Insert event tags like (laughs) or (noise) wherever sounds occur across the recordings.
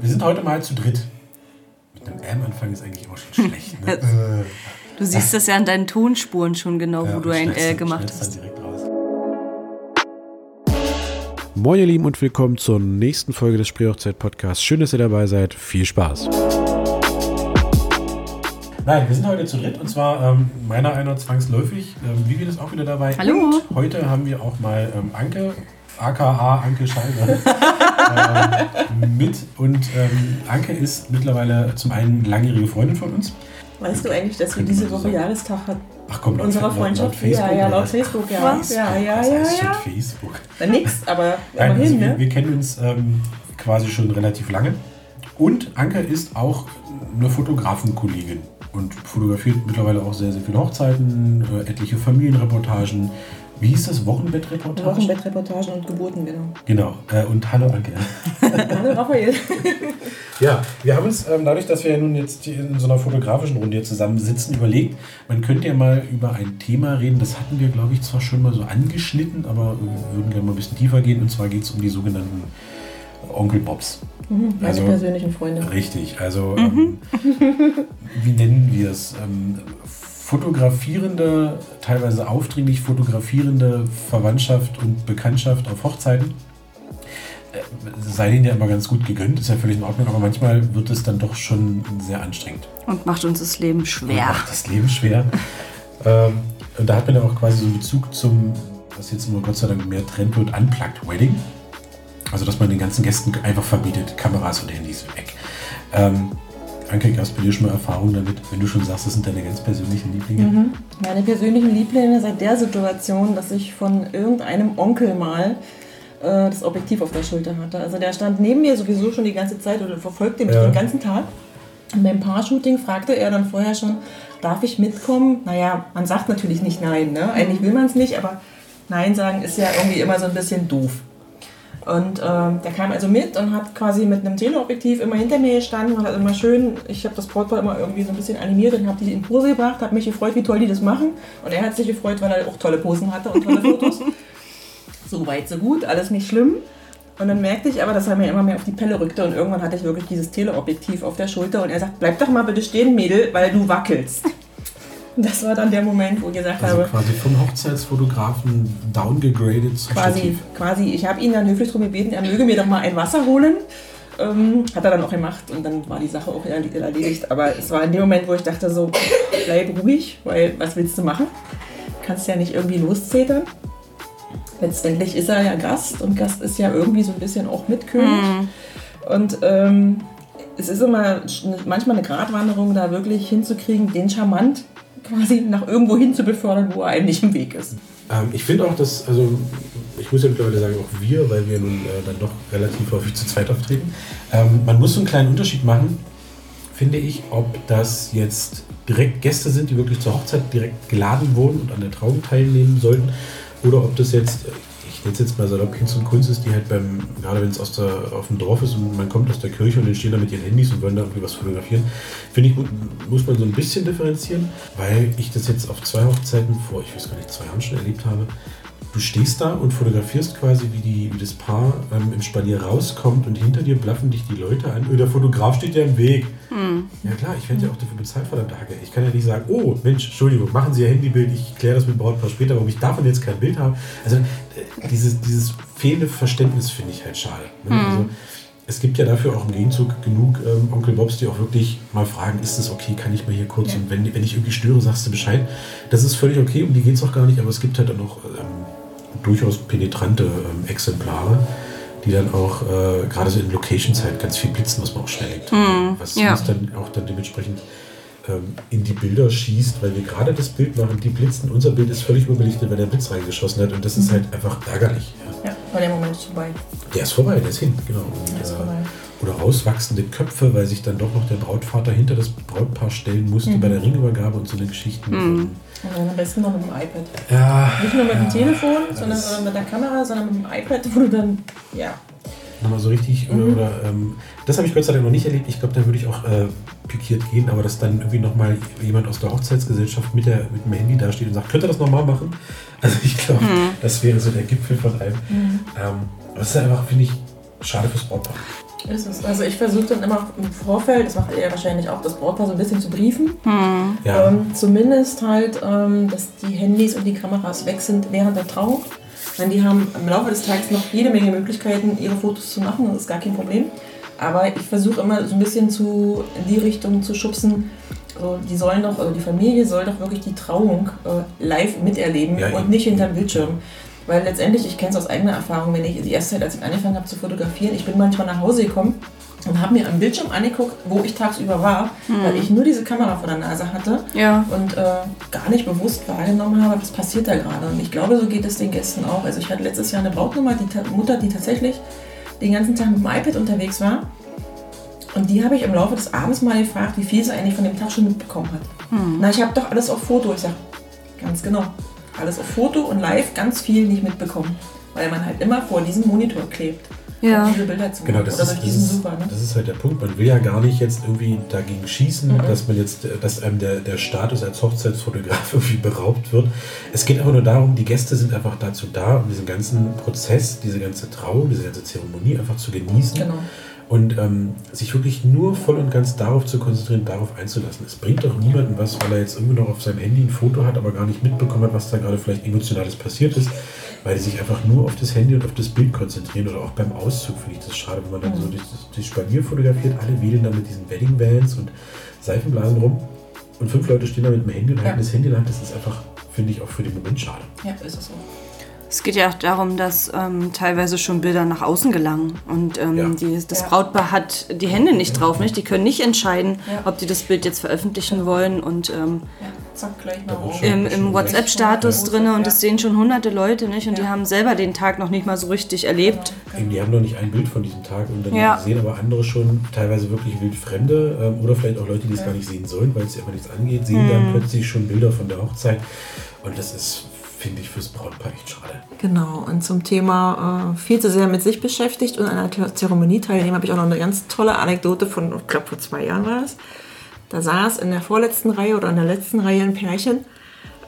wir sind heute mal zu dritt. Mit einem M anfangen ist eigentlich auch schon (laughs) schlecht. Ne? Äh. Du siehst das ja an deinen Tonspuren schon genau, Ja, wo du ein L dann- gemacht hast. Moin ihr Lieben und willkommen zur nächsten Folge des Spreehochzeit-Podcasts. Schön, dass ihr dabei seid. Viel Spaß. Nein, wir sind heute zu dritt und zwar ähm, meiner einer zwangsläufig. Ähm, Vivian ist auch wieder dabei. Hallo. Und heute haben wir auch mal ähm, Anke, aka Anke Scheibe, (laughs) ähm, mit. Und ähm, Anke ist mittlerweile zum einen langjährige Freundin von uns. Weißt du eigentlich, dass wir diese Woche. Jahrestag hat Ach komm, laut- unserer Freundschaft? Laut Facebook, ja, ja, laut was? Facebook, ja. Was? Ja, ja, Was ja, heißt ja. Facebook? Na, nix, aber Nein, also immerhin, wir, ne? wir kennen uns ähm, quasi schon relativ lange. Und Anke ist auch eine Fotografenkollegin und fotografiert mittlerweile auch sehr, sehr viele Hochzeiten, äh, etliche Familienreportagen. Wie hieß das? Wochenbettreportagen? Wochenbettreportagen und Geburten, genau. Genau. Äh, und hallo Anke. (laughs) Hallo Raphael. Ja, wir haben uns ähm, dadurch, dass wir ja nun jetzt in so einer fotografischen Runde hier zusammen sitzen, überlegt, man könnte ja mal über ein Thema reden. Das hatten wir, glaube ich, zwar schon mal so angeschnitten, aber wir würden gerne mal ein bisschen tiefer gehen. Und zwar geht es um die sogenannten Onkel Bobs. Mhm, Meine Also- persönlichen Freunde. Richtig, also ähm, wie nennen wir es? Ähm, fotografierende, teilweise aufdringlich fotografierende Verwandtschaft und Bekanntschaft auf Hochzeiten. Äh, sei denen ja immer ganz gut gegönnt, ist ja völlig in Ordnung, aber manchmal wird es dann doch schon sehr anstrengend. Und macht uns das Leben Und schwer. Macht das Leben schwer. (laughs) ähm, und da hat man ja auch quasi so einen Bezug zum, was jetzt immer Gott sei Dank mehr Trend wird, Unplugged Wedding. Also, dass man den ganzen Gästen einfach verbietet, Kameras und Handys weg. Ähm, Anke, gab es bei dir schon mal Erfahrungen damit, wenn du schon sagst, das sind deine ganz persönlichen Lieblinge? Mhm. Meine persönlichen Lieblinge seit der Situation, dass ich von irgendeinem Onkel mal äh, das Objektiv auf der Schulter hatte. Also der stand neben mir sowieso schon die ganze Zeit oder verfolgte mich Ja. den ganzen Tag. Und beim Paar-Shooting fragte er dann vorher schon, darf ich mitkommen? Naja, man sagt natürlich nicht nein. Ne? Eigentlich will man es nicht, aber nein sagen ist ja irgendwie immer so ein bisschen doof. Und ähm, der kam also mit und hat quasi mit einem Teleobjektiv immer hinter mir gestanden und hat immer schön, ich habe das Brautpaar immer irgendwie so ein bisschen animiert und habe die in Pose gebracht, habe mich gefreut, wie toll die das machen. Und er hat sich gefreut, weil er auch tolle Posen hatte und tolle Fotos. (laughs) so weit, so gut, alles nicht schlimm. Und dann merkte ich aber, dass er mir immer mehr auf die Pelle rückte und irgendwann hatte ich wirklich dieses Teleobjektiv auf der Schulter und er sagt, bleib doch mal bitte stehen, Mädel, weil du wackelst. Das war dann der Moment, wo ich gesagt Also habe, quasi vom Hochzeitsfotografen downgegradet zu quasi, Stativ. quasi, ich habe ihn dann höflich darum gebeten, er möge mir doch mal ein Wasser holen. Ähm, hat er dann auch gemacht und dann war die Sache auch erledigt. Aber es war in dem Moment, wo ich dachte so, bleib ruhig, weil was willst du machen? Kannst ja nicht irgendwie loszetern. Letztendlich ist er ja Gast und Gast ist ja irgendwie so ein bisschen auch Mitkönig. Und ähm, es ist immer manchmal eine Gratwanderung, da wirklich hinzukriegen, den charmant quasi nach irgendwo hin zu befördern, wo er einem nicht im Weg ist. Ähm, ich finde auch, dass, also ich muss ja mittlerweile sagen, auch wir, weil wir nun äh, dann doch relativ häufig zu zweit auftreten, ähm, man muss so einen kleinen Unterschied machen, finde ich, ob das jetzt direkt Gäste sind, die wirklich zur Hochzeit direkt geladen wurden und an der Trauung teilnehmen sollten, oder ob das jetzt, nenne es jetzt mal salopp Hinz und Kunst ist, die halt beim, gerade wenn es aus der, auf dem Dorf ist und man kommt aus der Kirche und die stehen da mit ihren Handys und wollen da irgendwie was fotografieren, finde ich, mu- muss man so ein bisschen differenzieren, weil ich das jetzt auf zwei Hochzeiten vor, ich weiß gar nicht, zwei Jahren schon erlebt habe. Du stehst da und fotografierst quasi, wie, die, wie das Paar ähm, im Spalier rauskommt und hinter dir blaffen dich die Leute an. Der Fotograf steht ja im Weg. Ja klar, ich werde ja auch dafür bezahlt, verdammte Hacke. Ich kann ja nicht sagen, oh Mensch, Entschuldigung, machen Sie Ihr Handybild, ich kläre das mit dem Brautpaar später, warum ich davon jetzt kein Bild habe. Also äh, dieses, dieses fehlende Verständnis finde ich halt schade. Ne? Also, es gibt ja dafür auch im Gegenzug genug ähm, Onkel Bobs, die auch wirklich mal fragen, ist das okay, kann ich mal hier kurz und wenn, wenn ich irgendwie störe, sagst du Bescheid. Das ist völlig okay, um die geht es auch gar nicht, aber es gibt halt dann auch ähm, durchaus penetrante ähm, Exemplare, die dann auch äh, gerade so in Locations halt ganz viel blitzen, was man auch schnell denkt. was ja. uns dann auch dann dementsprechend ähm, in die Bilder schießt, weil wir gerade das Bild machen, die blitzen, unser Bild ist völlig überbelichtet, weil der Blitz reingeschossen hat und das ist halt einfach ärgerlich. Ja. Ja, war der Moment ist vorbei. Der ist vorbei, der ist hin, genau. Und, Der ist äh, vorbei. Oder rauswachsende Köpfe, weil sich dann doch noch der Brautvater hinter das Brautpaar stellen musste Mhm. bei der Ringübergabe und so eine Geschichten. Und dann am besten noch mit dem iPad. Ja, Nicht nur mit dem ja, Telefon, das sondern oder mit der Kamera, sondern mit dem iPad, wo du dann, ja. Nochmal so richtig, Mhm. oder, oder ähm, das habe ich Gott sei Dank noch nicht erlebt. Ich glaube, da würde ich auch äh, pikiert gehen, aber dass dann irgendwie nochmal jemand aus der Hochzeitsgesellschaft mit, der, mit dem Handy dasteht und sagt, könnt ihr das nochmal machen? (laughs) Also ich glaube, das wäre so der Gipfel von allem. Ähm, aber es ist einfach, finde ich, schade fürs Brautpaar. Ist es. Also ich versuche dann immer im Vorfeld, das macht er wahrscheinlich auch, das Brautpaar so ein bisschen zu briefen. Ja. Ähm, zumindest halt, ähm, dass die Handys und die Kameras weg sind während der Trauung. Denn die haben im Laufe des Tages noch jede Menge Möglichkeiten, ihre Fotos zu machen. Das ist gar kein Problem. Aber ich versuche immer so ein bisschen zu, in die Richtung zu schubsen. So, die sollen doch, also die Familie soll doch wirklich die Trauung äh, live miterleben Ja, und nicht hinterm Bildschirm. Weil letztendlich, ich kenne es aus eigener Erfahrung, wenn ich die erste Zeit, als ich angefangen habe zu fotografieren, ich bin manchmal nach Hause gekommen und habe mir am Bildschirm angeguckt, wo ich tagsüber war, weil ich nur diese Kamera vor der Nase hatte Ja. und äh, gar nicht bewusst wahrgenommen habe, was passiert da gerade. Und ich glaube, so geht es den Gästen auch. Also ich hatte letztes Jahr eine Brautnummer, die Mutter, die tatsächlich den ganzen Tag mit dem iPad unterwegs war. Und die habe ich im Laufe des Abends mal gefragt, wie viel sie eigentlich von dem Tag schon mitbekommen hat. Na, ich habe doch alles auf Foto. Ich sage, ganz genau. Alles auf Foto und live ganz viel nicht mitbekommen. Weil man halt immer vor diesem Monitor klebt. Ja. diese Bilder zu machen. Genau, das Oder ist, durch das, ist, Super, ne? das ist halt der Punkt. Man will ja gar nicht jetzt irgendwie dagegen schießen, Mhm. dass man jetzt, dass einem der, der Status als Hochzeitsfotograf (laughs) irgendwie beraubt wird. Es geht aber nur darum, die Gäste sind einfach dazu da, um diesen ganzen Prozess, diese ganze Trauung, diese ganze Zeremonie einfach zu genießen. Genau. Und ähm, sich wirklich nur voll und ganz darauf zu konzentrieren, darauf einzulassen. Es bringt doch niemandem was, weil er jetzt irgendwie noch auf seinem Handy ein Foto hat, aber gar nicht mitbekommen hat, was da gerade vielleicht Emotionales passiert ist, weil die sich einfach nur auf das Handy und auf das Bild konzentrieren. Oder auch beim Auszug finde ich das schade, wenn man dann so durch das, durch Spalier fotografiert, alle wedeln dann mit diesen Wedding Bands und Seifenblasen rum und fünf Leute stehen da mit dem Handy und halten Ja. das Handy in der Hand. Das ist einfach, finde ich, auch für den Moment schade. Ja, ist es so. Es geht ja auch darum, dass ähm, teilweise schon Bilder nach außen gelangen. Und ähm, Ja. die, das Ja. Brautpaar hat die Hände nicht drauf. Nicht? Die können nicht entscheiden, Ja. ob die das Bild jetzt veröffentlichen wollen. Und ähm, Ja, zack, gleich mal im, im WhatsApp-Status Ja. drin und das sehen schon hunderte Leute nicht. Und die Ja. haben selber den Tag noch nicht mal so richtig erlebt. Eben, die haben noch nicht ein Bild von diesem Tag und dann Ja. sehen aber andere schon teilweise wirklich wildfremde ähm, oder vielleicht auch Leute, die es gar nicht sehen sollen, weil es sie einfach nichts angeht, sehen dann plötzlich schon Bilder von der Hochzeit und das ist, finde ich, fürs Brautpaar echt schade. Genau, und zum Thema äh, viel zu sehr mit sich beschäftigt und an einer Zeremonie teilnehmen, habe ich auch noch eine ganz tolle Anekdote von, ich glaube, vor zwei Jahren war das. Da saß in der vorletzten Reihe oder in der letzten Reihe ein Pärchen,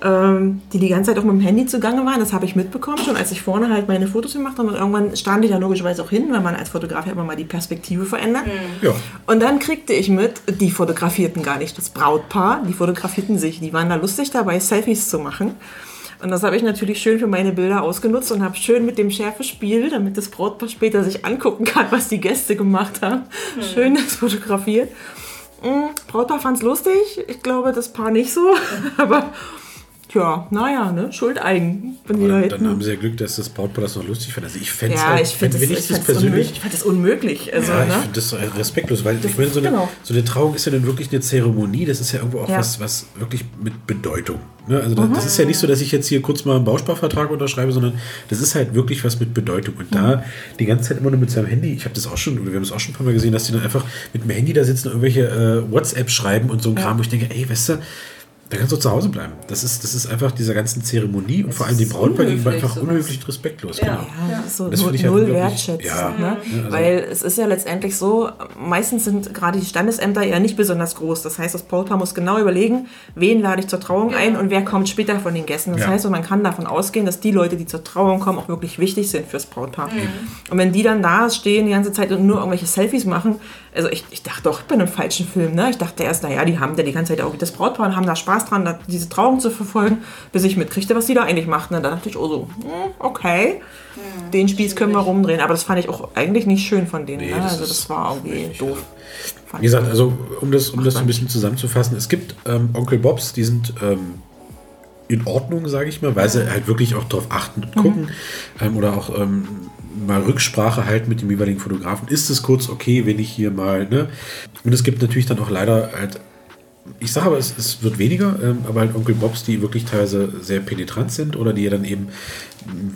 ähm, die die ganze Zeit auch mit dem Handy zugange waren. Das habe ich mitbekommen, schon als ich vorne halt meine Fotos gemacht habe. Und irgendwann stand ich da logischerweise auch hin, weil man als Fotograf ja immer mal die Perspektive verändert. Ja, Und dann kriegte ich mit, die fotografierten gar nicht das Brautpaar, die fotografierten sich. Die waren da lustig dabei, Selfies zu machen. Und das habe ich natürlich schön für meine Bilder ausgenutzt und habe schön mit dem Schärfespiel, damit das Brautpaar später sich angucken kann, was die Gäste gemacht haben, schön das fotografiert. Mm, Brautpaar fand es lustig, ich glaube das Paar nicht so, (laughs) aber ja, naja, ne, Schuld eigen. Bin aber dann, dann haben sie ja Glück, dass das Brautpaar das noch lustig fand. Also ich fände es ja, halt, ich finde wenn das, ich ich das das persönlich... Ich fand das unmöglich. Also, Ja, ich ne? finde das respektlos, weil ich meine, so eine, genau. so eine Trauung ist ja dann wirklich eine Zeremonie, das ist ja irgendwo auch Ja. was, was wirklich mit Bedeutung. Ne? Also das ist ja nicht so, dass ich jetzt hier kurz mal einen Bausparvertrag unterschreibe, sondern das ist halt wirklich was mit Bedeutung. Und da die ganze Zeit immer nur mit seinem Handy, ich habe das auch schon, oder wir haben es auch schon ein paar Mal gesehen, dass die dann einfach mit dem Handy da sitzen und irgendwelche äh, WhatsApp schreiben und so ein Kram, wo ich denke, ey, weißt du, da kannst du zu Hause bleiben. Das ist, das ist einfach dieser ganzen Zeremonie und vor allem dem ist Brautpaar gegenüber einfach sowas. unhöflich und respektlos. Genau. Ja, das ist so Das null, finde ich halt null wertschätzt. Ja. Ne? also- Weil es ist ja letztendlich so, meistens sind gerade die Standesämter ja nicht besonders groß. Das heißt, das Brautpaar muss genau überlegen, wen lade ich zur Trauung ein und wer kommt später von den Gästen. Das Ja. heißt, man kann davon ausgehen, dass die Leute, die zur Trauung kommen, auch wirklich wichtig sind fürs Brautpaar. Und wenn die dann da stehen die ganze Zeit und nur irgendwelche Selfies machen, also ich, ich dachte doch, ich bin im falschen Film. Ne? Ich dachte erst, naja, die haben da die ganze Zeit auch das Brautpaar und haben da Spaß dran, da diese Trauung zu verfolgen, bis ich mitkriegte, was die da eigentlich machten. Und dann dachte ich, oh so, hm, okay, den Spieß können wir rumdrehen. Aber das fand ich auch eigentlich nicht schön von denen. Nee, ne? das Also das war irgendwie richtig, doof. Wie ich. gesagt, also um das, um das so ein bisschen zusammenzufassen, es gibt ähm, Onkel Bobs, die sind ähm, in Ordnung, sage ich mal, weil sie halt wirklich auch darauf achten und gucken ähm, oder auch ähm, mal Rücksprache halten mit dem jeweiligen Fotografen. Ist es kurz okay, wenn ich hier mal, ne? Und es gibt natürlich dann auch leider halt, ich sage aber, es, es wird weniger, ähm, aber halt Onkel Bobs, die wirklich teilweise sehr penetrant sind oder die dann eben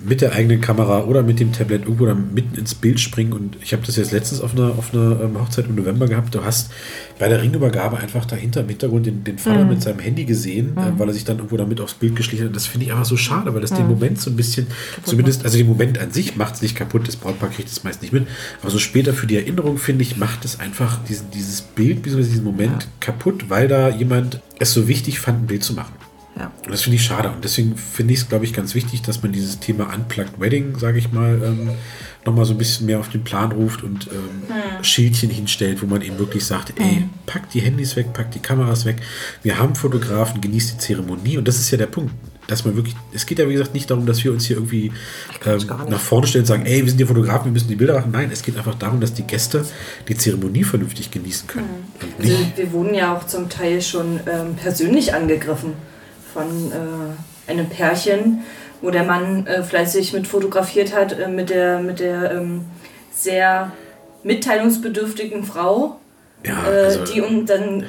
mit der eigenen Kamera oder mit dem Tablet irgendwo dann mitten ins Bild springen. Und ich habe das jetzt letztens auf einer, auf einer ähm, Hochzeit im November gehabt. Du hast bei der Ringübergabe einfach dahinter im Hintergrund den, den Vater mit seinem Handy gesehen, äh, weil er sich dann irgendwo damit aufs Bild geschlichen hat. Das finde ich einfach so schade, weil das den Moment so ein bisschen, zumindest, also den Moment an sich macht es nicht kaputt, das Brautpaar kriegt es meist nicht mit. Aber so später für die Erinnerung, finde ich, macht es einfach diesen, dieses Bild, bzw. diesen Moment kaputt, weil da jemand es so wichtig fand, ein Bild zu machen. Ja. Und das finde ich schade. Und deswegen finde ich es, glaube ich, ganz wichtig, dass man dieses Thema Unplugged Wedding, sage ich mal, ähm, nochmal so ein bisschen mehr auf den Plan ruft und ähm, Schildchen hinstellt, wo man eben wirklich sagt, ey, packt die Handys weg, packt die Kameras weg. Wir haben Fotografen, genießt die Zeremonie. Und das ist ja der Punkt. Dass man wirklich, es geht ja wie gesagt nicht darum, dass wir uns hier irgendwie ähm, nach vorne stellen und sagen, ey, wir sind die Fotografen, wir müssen die Bilder machen. Nein, es geht einfach darum, dass die Gäste die Zeremonie vernünftig genießen können. Und Also nicht, wir wurden ja auch zum Teil schon ähm, persönlich angegriffen von äh, einem Pärchen, wo der Mann äh, fleißig mit fotografiert hat äh, mit der, mit der ähm, sehr mitteilungsbedürftigen Frau, ja, äh, also, die un dann äh,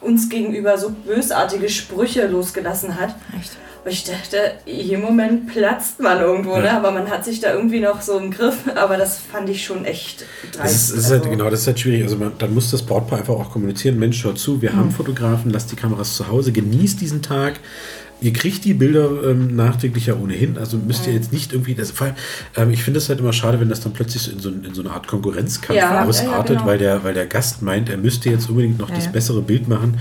uns gegenüber so bösartige Sprüche losgelassen hat. Echt? Und ich dachte, jeden Moment platzt man irgendwo, ne? aber man hat sich da irgendwie noch so im Griff. Aber das fand ich schon echt dreist. Das ist, das ist halt, Also- genau, das ist halt schwierig. Also man, dann muss das Brautpaar einfach auch kommunizieren. Mensch, schaut zu, wir haben Fotografen, lasst die Kameras zu Hause, genießt diesen Tag. Ihr kriegt die Bilder ähm, nachträglich ja ohnehin, also müsst ihr jetzt nicht irgendwie, das, vor allem, ähm, ich finde es halt immer schade, wenn das dann plötzlich so in so, in so eine Art Konkurrenzkampf Ja, ja, ausartet, ja, genau. weil, der, weil der Gast meint, er müsste jetzt unbedingt noch Ja, das ja. bessere Bild machen.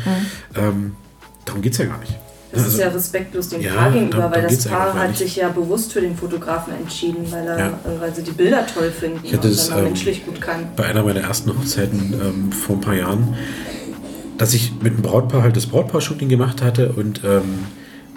Ähm, darum geht es ja gar nicht. Das Also- ist ja respektlos dem Ja, Paar gegenüber, darum- weil das Paar hat sich ja bewusst für den Fotografen entschieden, weil, er, Ja. äh, weil sie die Bilder toll finden Ich hatte und es, dann auch ähm, menschlich gut kann. bei einer meiner ersten Hochzeiten ähm, vor ein paar Jahren, dass ich mit einem Brautpaar halt das Brautpaar-Shooting gemacht hatte und ähm,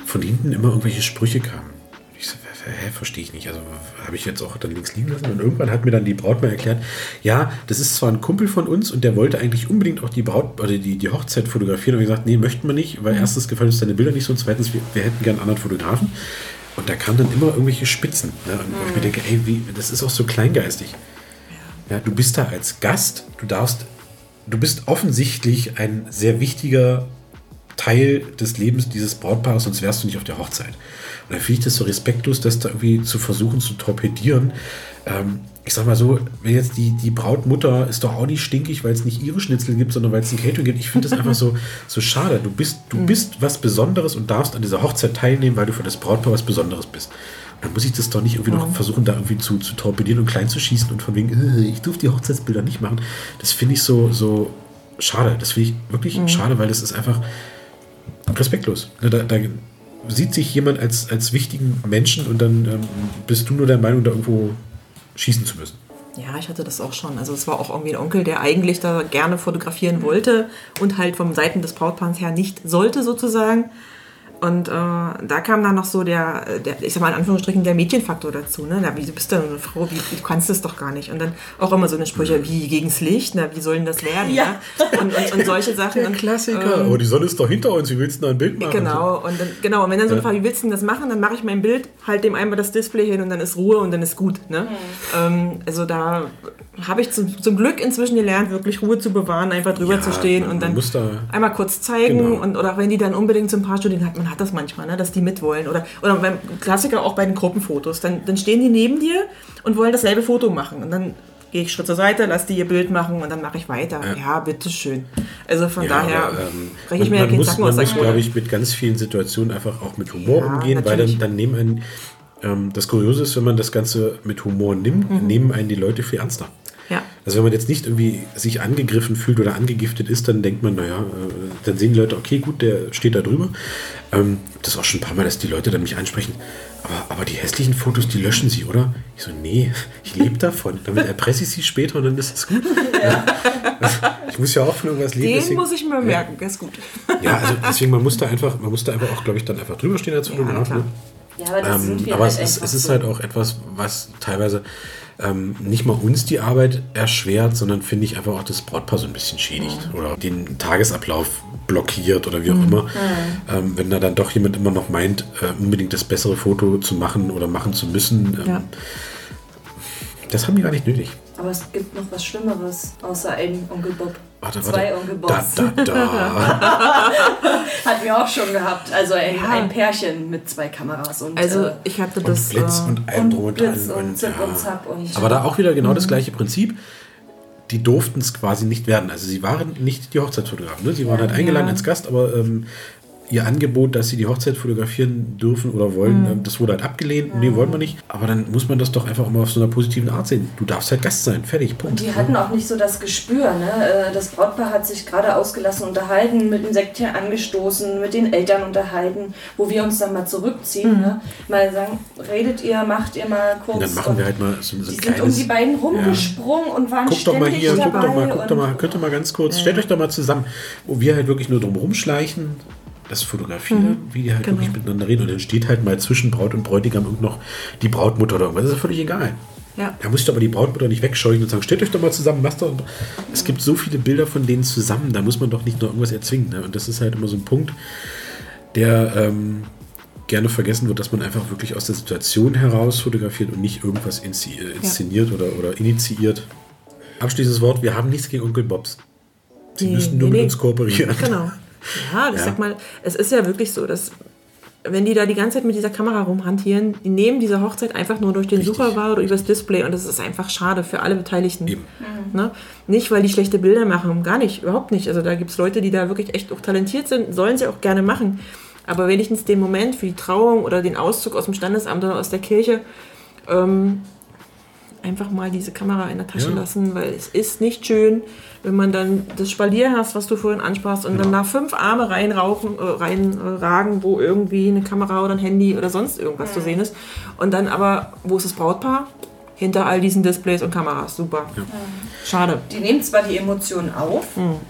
von hinten immer irgendwelche Sprüche kamen. Ich so, hä, verstehe ich nicht. Also habe ich jetzt auch dann links liegen lassen. Und irgendwann hat mir dann die Braut mal erklärt, ja, das ist zwar ein Kumpel von uns und der wollte eigentlich unbedingt auch die Braut oder die, die Hochzeit fotografieren. Und ich gesagt, nee, möchten wir nicht, weil erstens gefallen uns deine Bilder nicht so und zweitens, wir, wir hätten gern einen anderen Fotografen. Und da kamen dann immer irgendwelche Spitzen. Ne? Und wo ich mir denke, ey, wie, das ist auch so kleingeistig. Ja, du bist da als Gast, du darfst, du bist offensichtlich ein sehr wichtiger Teil des Lebens dieses Brautpaares, sonst wärst du nicht auf der Hochzeit. Und dann finde ich das so respektlos, das da irgendwie zu versuchen zu torpedieren. Ähm, ich sag mal so, wenn jetzt die, die Brautmutter ist doch auch nicht stinkig, weil es nicht ihre Schnitzel gibt, sondern weil es ein Catering gibt. Ich finde das einfach so, (laughs) so schade. Du bist, du bist was Besonderes und darfst an dieser Hochzeit teilnehmen, weil du für das Brautpaar was Besonderes bist. Und dann muss ich das doch nicht irgendwie noch versuchen, da irgendwie zu, zu torpedieren und klein zu schießen und von wegen, äh, ich durfte die Hochzeitsbilder nicht machen. Das finde ich so, so schade. Das finde ich wirklich schade, weil das ist einfach respektlos. Ne, Da, da sieht sich jemand als, als wichtigen Menschen und dann ähm, bist du nur der Meinung, da irgendwo schießen zu müssen. Ja, ich hatte das auch schon. Also es war auch irgendwie ein Onkel, der eigentlich da gerne fotografieren wollte und halt vom Seiten des Brautpaars her nicht sollte sozusagen. Und äh, da kam dann noch so der, der, ich sag mal in Anführungsstrichen, der Mädchenfaktor dazu. Ne? Na, wie, du bist ja eine Frau, wie, du kannst das doch gar nicht. Und dann auch immer so eine Sprüche wie gegens Licht, na, wie soll denn das werden? Ja. Ja. Und, und, und solche Sachen. Und, Aber die Sonne ist doch hinter uns, wie willst du da ein Bild machen? Genau, und dann, genau, und wenn dann so ein Fall, wie willst du denn das machen? Dann mache ich mein Bild, halt dem einmal das Display hin und dann ist Ruhe und dann ist gut. Ne? Ähm, also da habe ich zum, zum Glück inzwischen gelernt, wirklich Ruhe zu bewahren, einfach drüber Ja, zu stehen man- und man dann da- einmal kurz zeigen Genau. und oder wenn die dann unbedingt zum Paarstudien hat, man hat das manchmal, ne, dass die mitwollen oder oder beim Klassiker auch bei den Gruppenfotos, dann, dann stehen die neben dir und wollen dasselbe Foto machen und dann gehe ich Schritt zur Seite, lass die ihr Bild machen und dann mache ich weiter. Ja, bitteschön. Also von Ja, daher ähm, breche ich man, mir ja man keinen muss, Zacken man aus der muss glaube ich, mit ganz vielen Situationen einfach auch mit Humor Ja, umgehen, weil dann, natürlich. dann nehmen einen, ähm, das Kuriose ist, wenn man das Ganze mit Humor nimmt, Mhm. nehmen einen die Leute viel ernster. Ja. Also wenn man jetzt nicht irgendwie sich angegriffen fühlt oder angegiftet ist, dann denkt man, naja, äh, dann sehen die Leute, okay, gut, der steht da drüber. Ähm, das ist auch schon ein paar Mal, dass die Leute dann mich ansprechen. Aber, aber die hässlichen Fotos, die löschen sie, oder? Ich so, nee, ich lebe davon. Damit erpresse ich sie später und dann ist es gut. Ich muss ja auch von irgendwas leben. Den deswegen- muss ich mir merken, der ist gut. ja, also deswegen, man muss da einfach, man muss da einfach auch, glaube ich, dann einfach drüber stehen als Fotograf. klar. ne? Ja, aber das sind ähm, wir aber halt es ist, es ist halt auch etwas, was teilweise ähm, nicht mal uns die Arbeit erschwert, sondern finde ich einfach auch das Brautpaar so ein bisschen schädigt oder den Tagesablauf blockiert oder wie auch immer. Ähm, wenn da dann doch jemand immer noch meint, äh, unbedingt das bessere Foto zu machen oder machen zu müssen, ähm, Ja. das haben die gar nicht nötig. Aber es gibt noch was Schlimmeres, außer einen Onkel Bob. Warte, Zwei warte. Onkel Da, Bobs. da, da. (laughs) Hatten wir auch schon gehabt. Also ein, Ja. ein Pärchen mit zwei Kameras. Und, Also äh, ich hatte Und das. Blitz äh, und allem und drum und Blitz dran. und Zip ja. und Zap und- Aber da auch wieder genau Mhm. das gleiche Prinzip. Die durften es quasi nicht werden. Also sie waren nicht die Hochzeitsfotografen. Ne? Sie waren halt eingeladen Ja. als Gast, aber ähm, ihr Angebot, dass sie die Hochzeit fotografieren dürfen oder wollen, ähm, das wurde halt abgelehnt. Nee, wollen wir nicht. Aber dann muss man das doch einfach mal auf so einer positiven Art sehen. Du darfst halt Gast sein. Fertig. Punkt. Und die hatten auch nicht so das Gespür. Ne? Äh, Das Brautpaar hat sich gerade ausgelassen unterhalten, mit dem Sektchen angestoßen, mit den Eltern unterhalten, wo wir uns dann mal zurückziehen. Ne? Mal sagen, redet ihr, macht ihr mal kurz. Und dann machen wir halt mal so, so die ein sind um die kleines... beiden rumgesprungen und waren Guckt doch mal ständig hier, dabei. guckt doch mal, guckt doch mal, könnt ihr mal ganz kurz, stellt euch doch mal zusammen, wo wir halt wirklich nur drum rumschleichen, das fotografieren, wie die halt genau. wirklich miteinander reden und dann steht halt mal zwischen Braut und Bräutigam irgend noch die Brautmutter oder irgendwas, das ist ja völlig egal. Ja. Da muss ich aber die Brautmutter nicht wegscheuchen und sagen, stellt euch doch mal zusammen, lasst doch. Es gibt so viele Bilder von denen zusammen, da muss man doch nicht nur irgendwas erzwingen. Ne? Und das ist halt immer so ein Punkt, der ähm, gerne vergessen wird, dass man einfach wirklich aus der Situation heraus fotografiert und nicht irgendwas äh, inszeniert oder, oder initiiert. Abschließendes Wort, wir haben nichts gegen Onkel Bobs. Sie Nee, müssen nur nee, mit nee. uns kooperieren. Genau. (laughs) Ja, ich Ja. sag mal, es ist ja wirklich so, dass wenn die da die ganze Zeit mit dieser Kamera rumhantieren, die nehmen diese Hochzeit einfach nur durch den Richtig. Oder übers Display und das ist einfach schade für alle Beteiligten. Eben. Ne? Nicht, weil die schlechte Bilder machen, gar nicht, überhaupt nicht. Also da gibt es Leute, die da wirklich echt auch talentiert sind, sollen sie auch gerne machen. Aber wenigstens den Moment für die Trauung oder den Auszug aus dem Standesamt oder aus der Kirche ähm, einfach mal diese Kamera in der Tasche Ja. lassen, weil es ist nicht schön, wenn man dann das Spalier hast, was du vorhin ansprachst, und dann da fünf Arme reinrauchen, äh, reinragen, wo irgendwie eine Kamera oder ein Handy oder sonst irgendwas zu sehen ist. Und dann aber, wo ist das Brautpaar? Hinter all diesen Displays und Kameras. Super. Schade. Die nehmen zwar die Emotionen auf,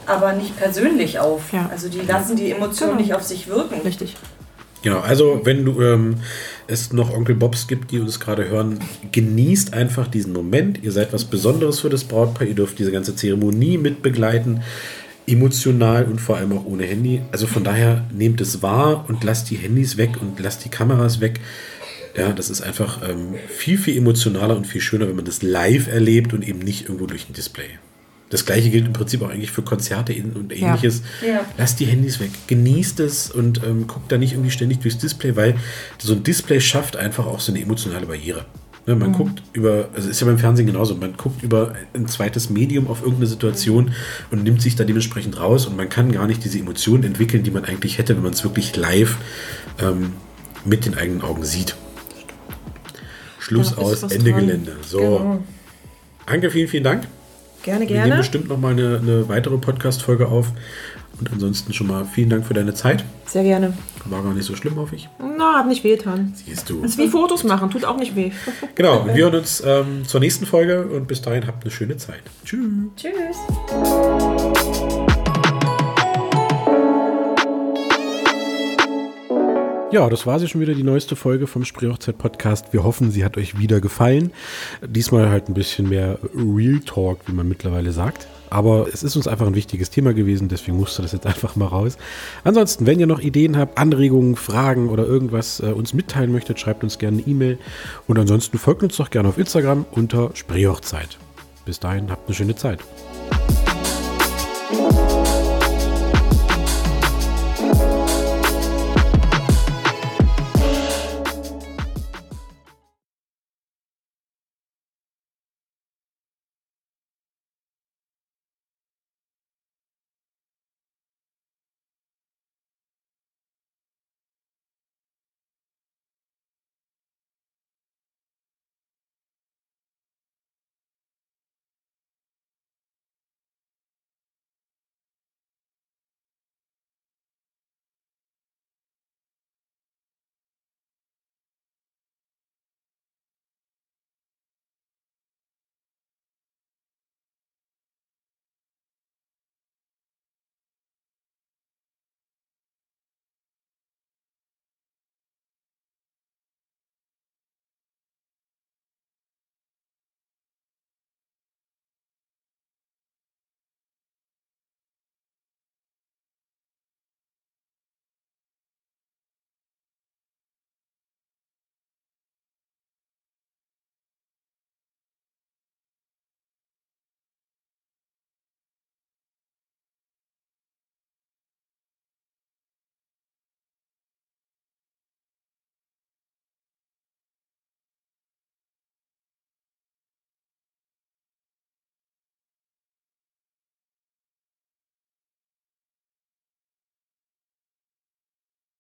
aber nicht persönlich auf. Ja. Also die lassen die Emotionen Genau. nicht auf sich wirken. Richtig. Genau, also wenn du ähm, es noch Onkel Bobs gibt, die uns gerade hören, genießt einfach diesen Moment. Ihr seid was Besonderes für das Brautpaar. Ihr dürft diese ganze Zeremonie mitbegleiten, emotional und vor allem auch ohne Handy. Also von daher nehmt es wahr und lasst die Handys weg und lasst die Kameras weg. Ja, das ist einfach ähm, viel, viel emotionaler und viel schöner, wenn man das live erlebt und eben nicht irgendwo durch ein Display. Das gleiche gilt im Prinzip auch eigentlich für Konzerte und ähnliches. Ja. Lasst die Handys weg, genießt es und ähm, guckt da nicht irgendwie ständig durchs Display, weil so ein Display schafft einfach auch so eine emotionale Barriere. Ne, man guckt über, also ist ja beim Fernsehen genauso, man guckt über ein zweites Medium auf irgendeine Situation und nimmt sich da dementsprechend raus und man kann gar nicht diese Emotionen entwickeln, die man eigentlich hätte, wenn man es wirklich live ähm, mit den eigenen Augen sieht. Schluss aus, Ende dran. Gelände. So, Genau. Anke, vielen, vielen Dank. Gerne, Wir nehmen gerne. bestimmt noch mal eine, eine weitere Podcast-Folge auf. Und ansonsten schon mal vielen Dank für deine Zeit. Sehr gerne. War gar nicht so schlimm, hoffe ich. Na, hat nicht wehgetan. Siehst du. Das ist wie Fotos machen, tut auch nicht weh. (laughs) Genau, wir hören uns ähm, zur nächsten Folge und bis dahin habt eine schöne Zeit. Tschüss. Tschüss. Ja, das war sie schon wieder, die neueste Folge vom Spreehochzeit Podcast. Wir hoffen, sie hat euch wieder gefallen. Diesmal halt ein bisschen mehr Real Talk, wie man mittlerweile sagt. Aber es ist uns einfach ein wichtiges Thema gewesen, deswegen musste das jetzt einfach mal raus. Ansonsten, wenn ihr noch Ideen habt, Anregungen, Fragen oder irgendwas äh, uns mitteilen möchtet, schreibt uns gerne eine E-Mail. Und ansonsten folgt uns doch gerne auf Instagram unter Spreehochzeit. Bis dahin, habt eine schöne Zeit.